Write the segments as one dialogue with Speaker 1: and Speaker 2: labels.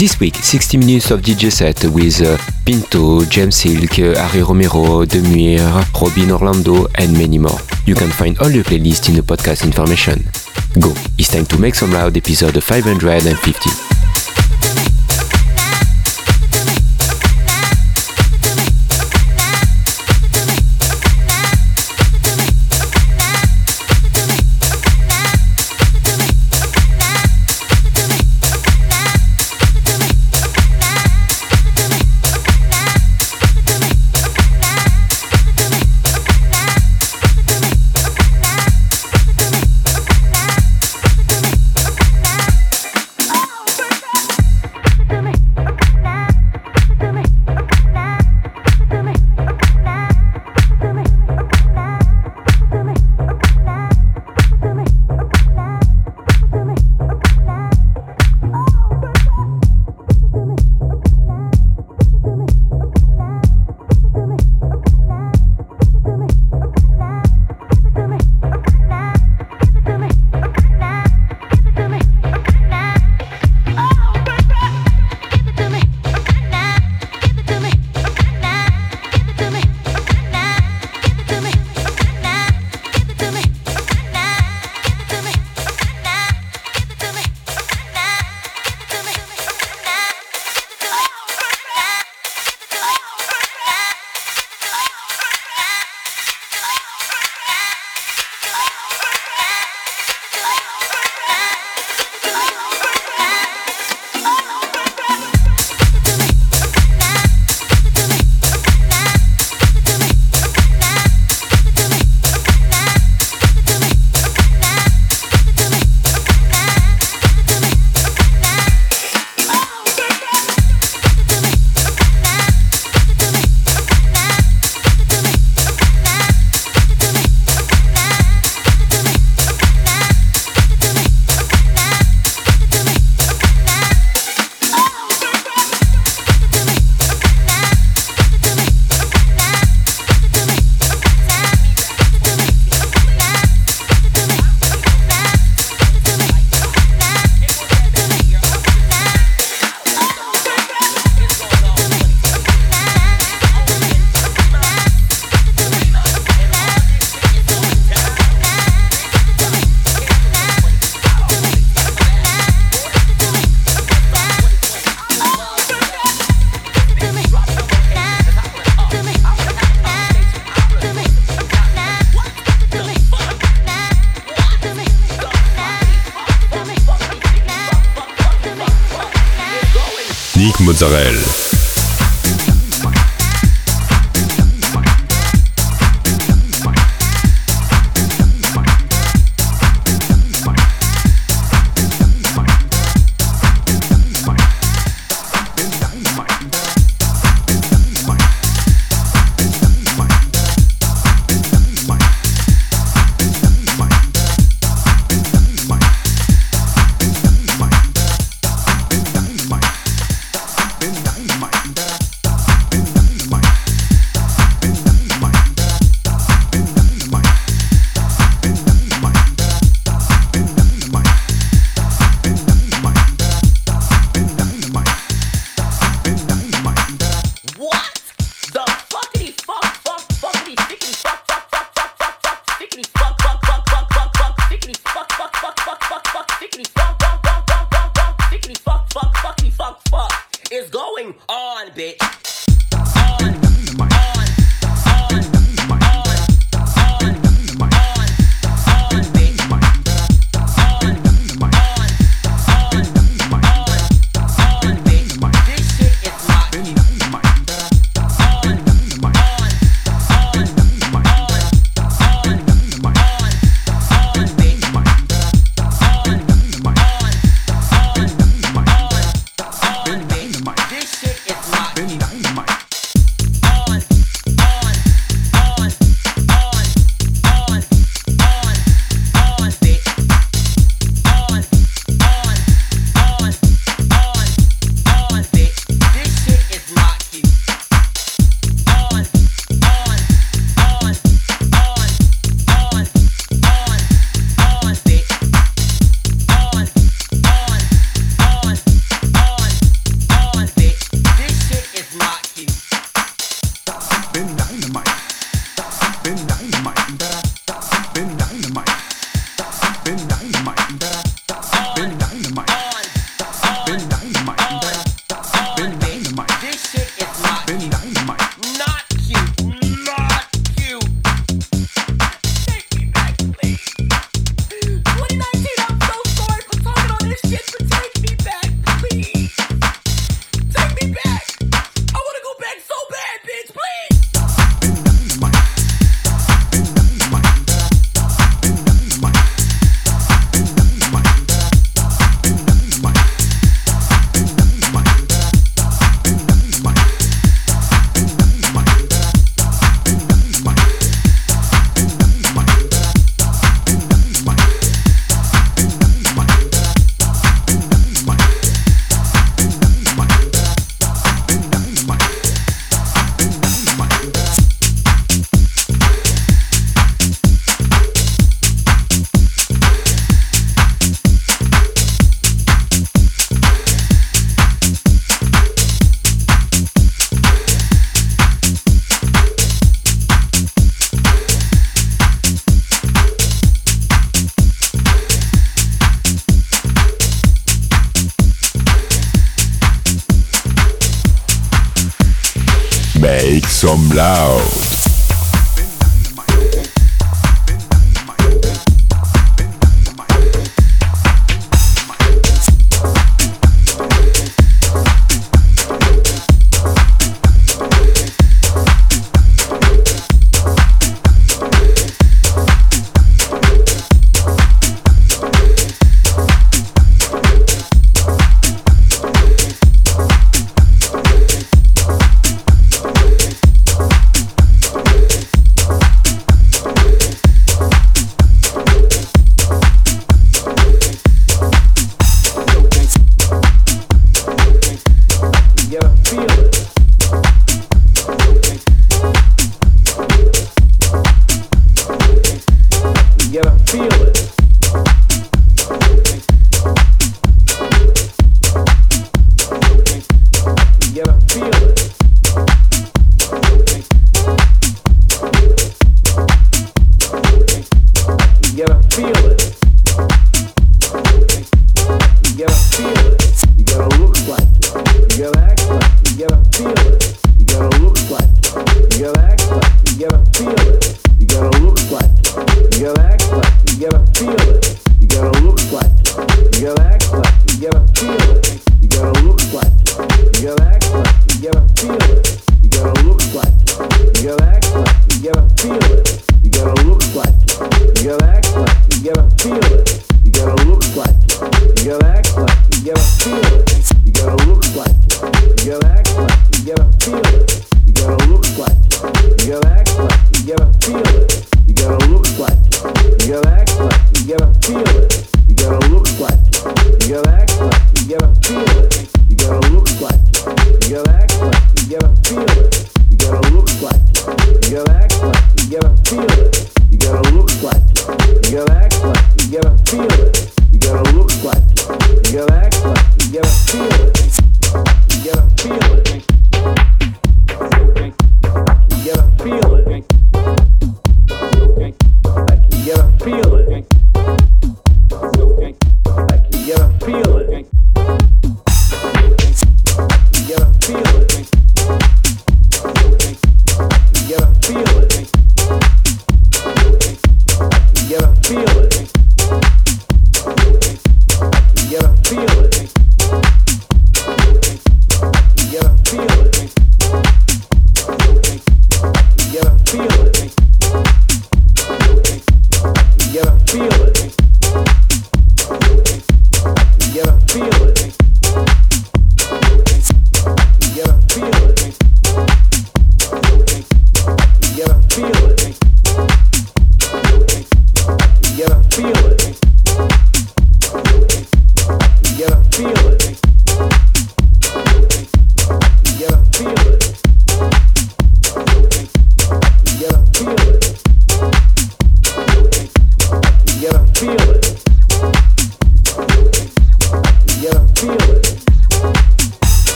Speaker 1: This week, 60 minutes of DJ set with uh, Pinto, James Silk, uh, Harry Romero, Demir, Robin Orlando, and many more. You can find all the playlist in the podcast information. Go, it's time to Make Some Loud episode 550.
Speaker 2: Mozzarella.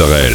Speaker 2: Österreich.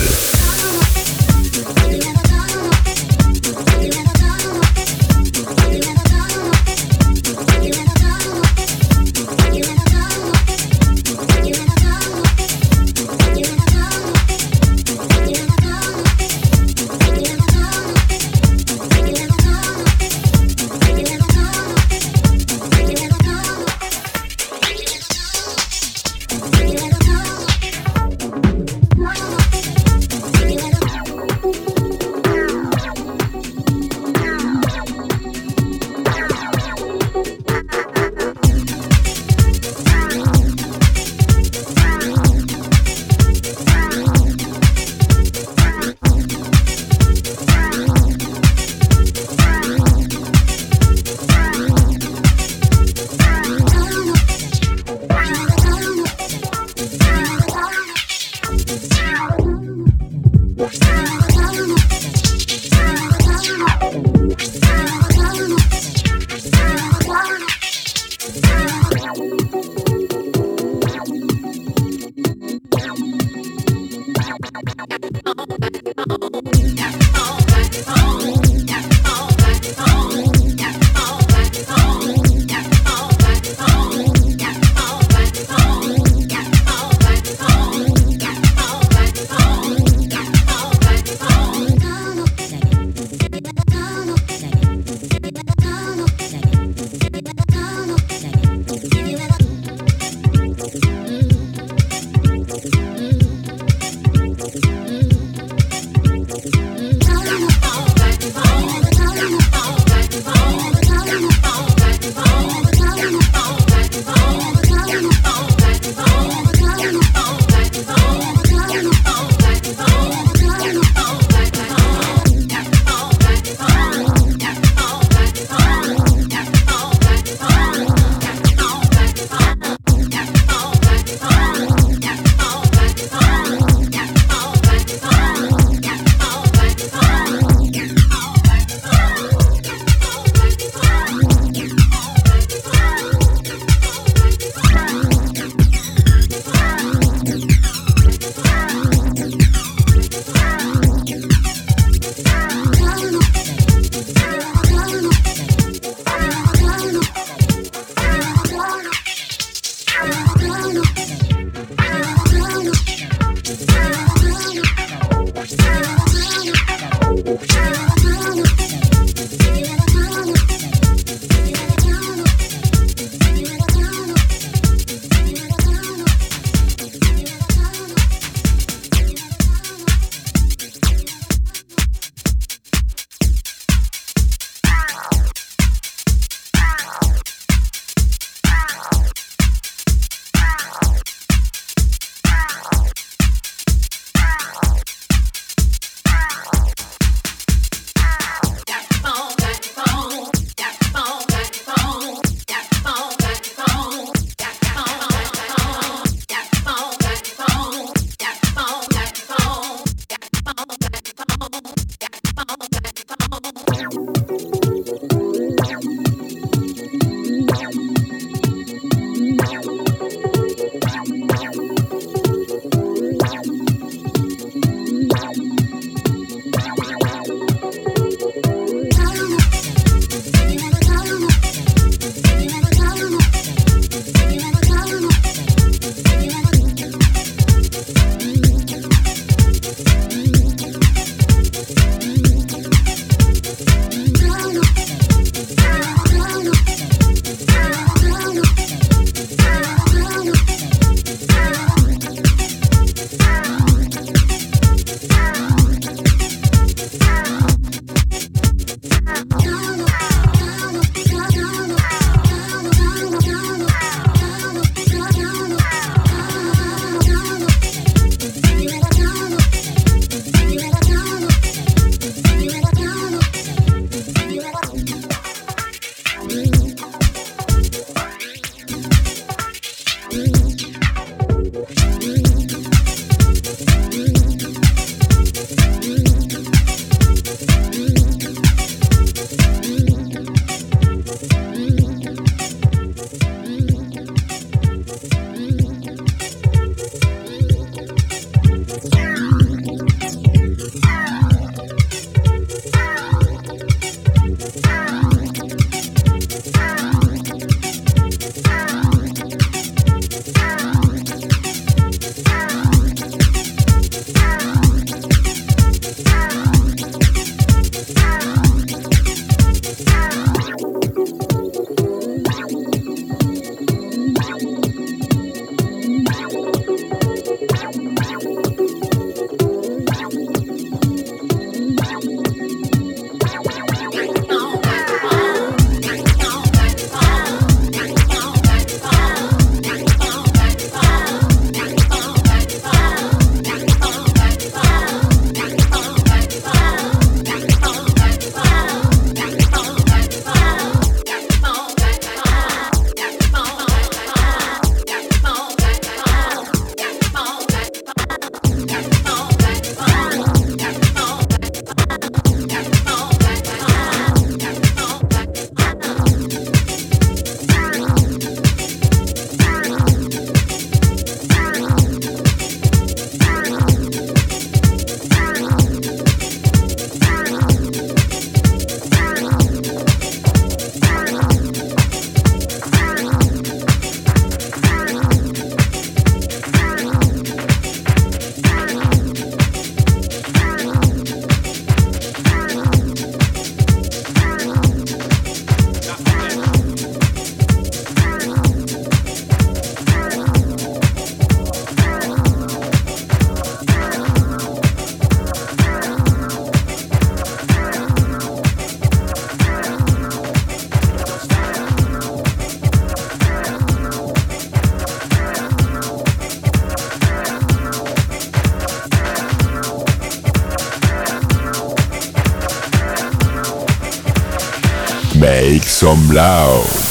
Speaker 2: Some loud.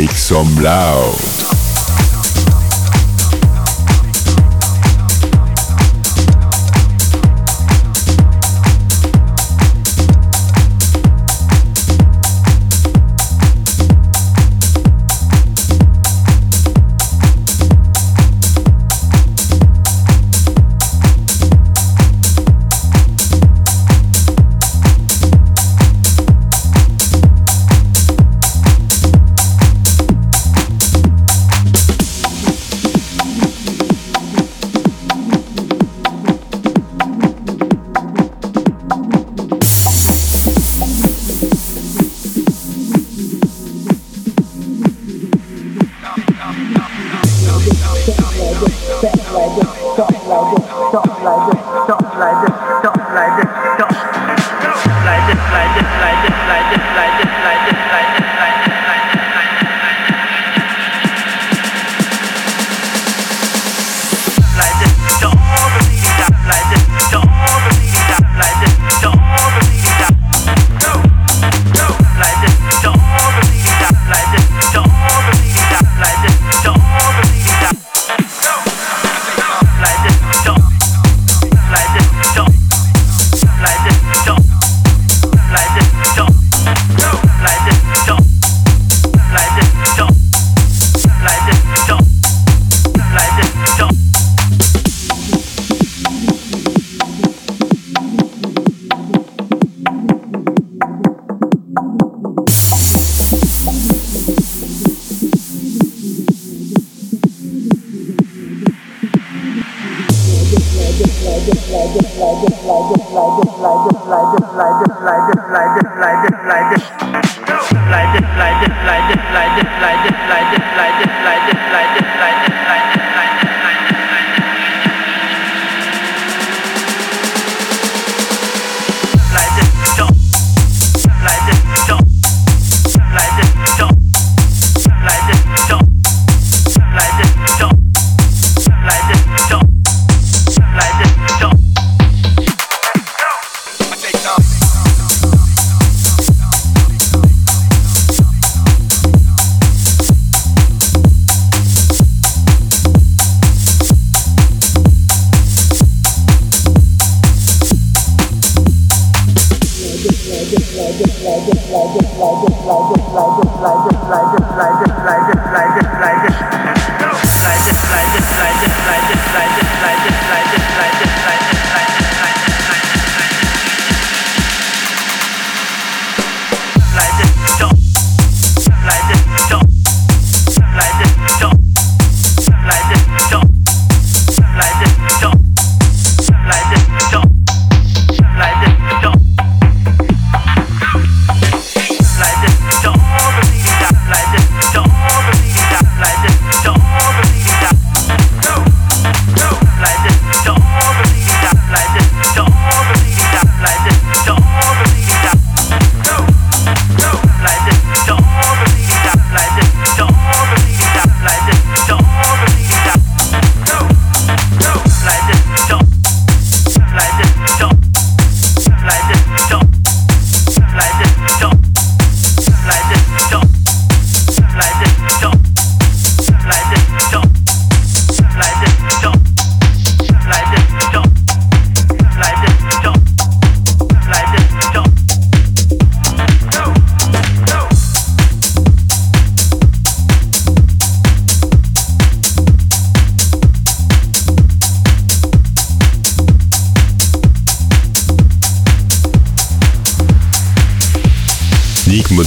Speaker 2: Make some loud.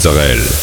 Speaker 2: Israel.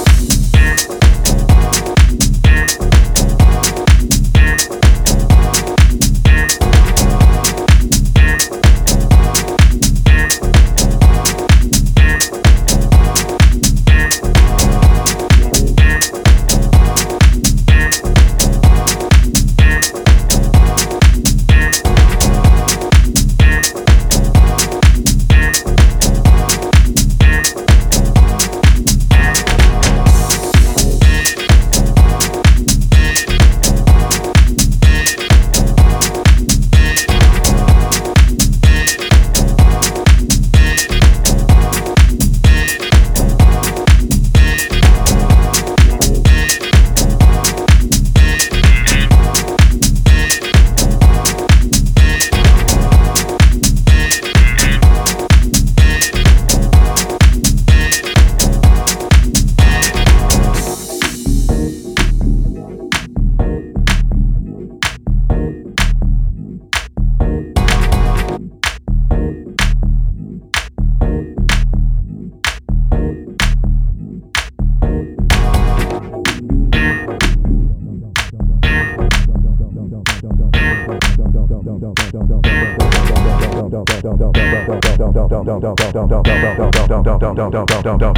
Speaker 2: Mozzarella. Make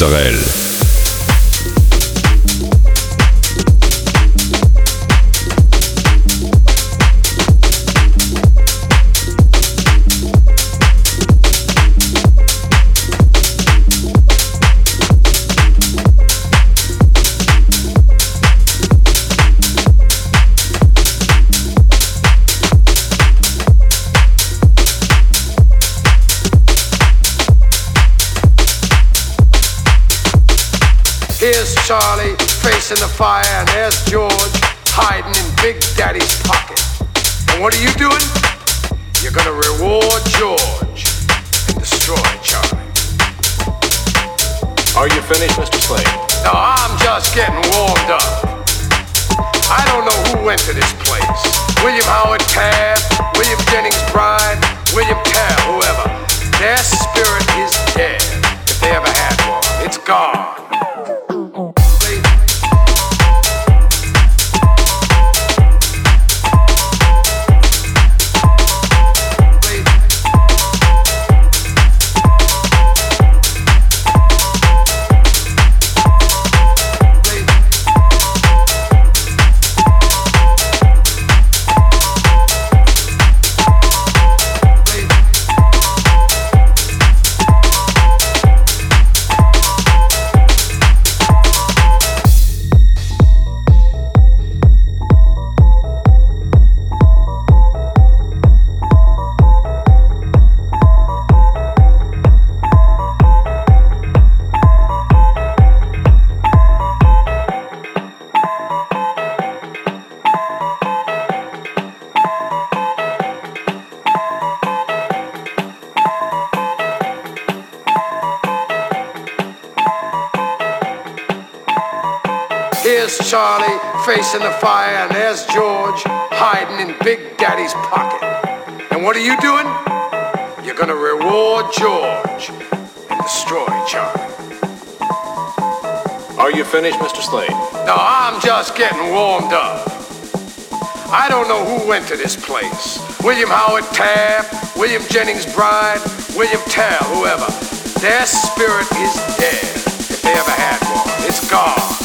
Speaker 2: Nick
Speaker 3: And what are you doing? You're gonna reward George and destroy Charlie.
Speaker 4: Are you finished, Mr. Slade?
Speaker 3: No, I'm just getting warmed up. I don't know who went to this place. William Howard Taft, William Jennings Bryan, William Tell, whoever. Their spirit is dead, if they ever had one. It's gone. Big Daddy's pocket. And what are you doing? You're gonna reward George and destroy Charlie.
Speaker 4: Are you finished, Mr. Slade?
Speaker 3: No, I'm just getting warmed up. I don't know who went to this place. William Howard Taft, William Jennings Bryan, William Tell, whoever. Their spirit is dead, if they ever had one. It's gone.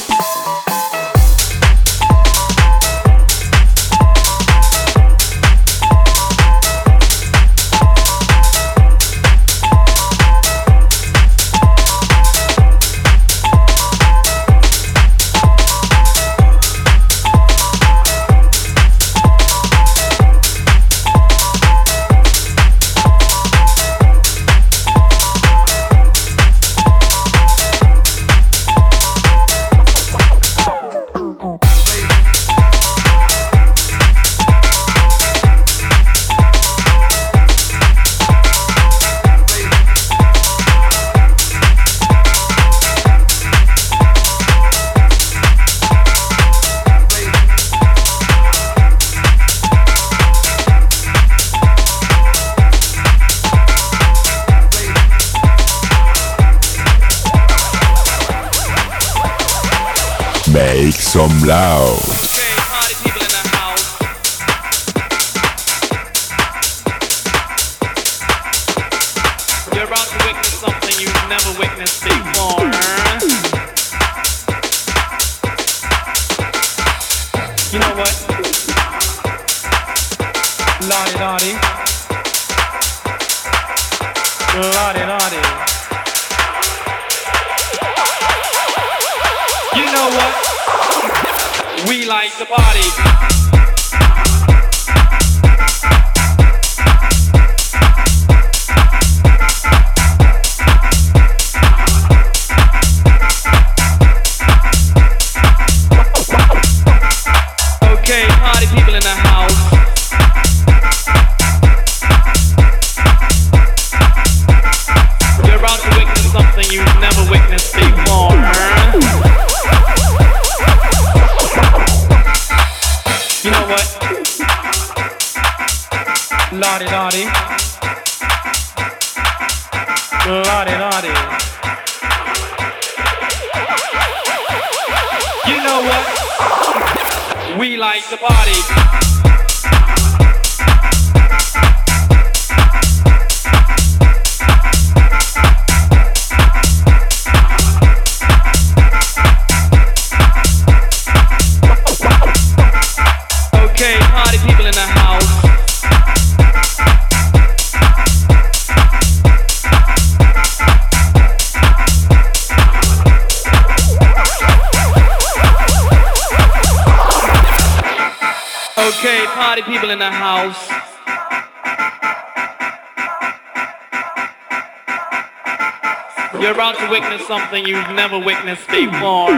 Speaker 5: Witness something you've never witnessed before.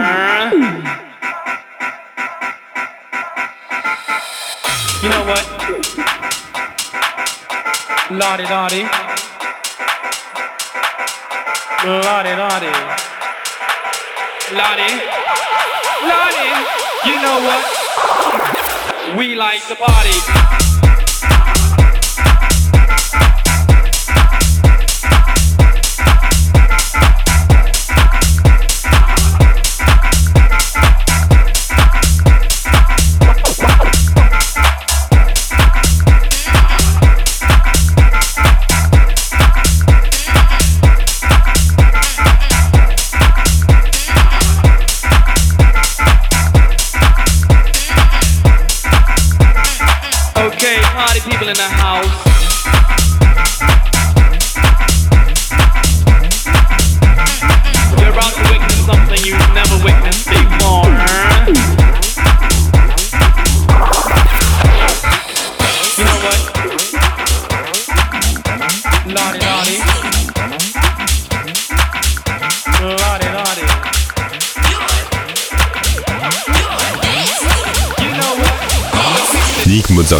Speaker 5: You know what? Lottie Dottie. Lottie Dottie. Lottie. Lottie. You know what? We like to party.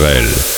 Speaker 2: Nick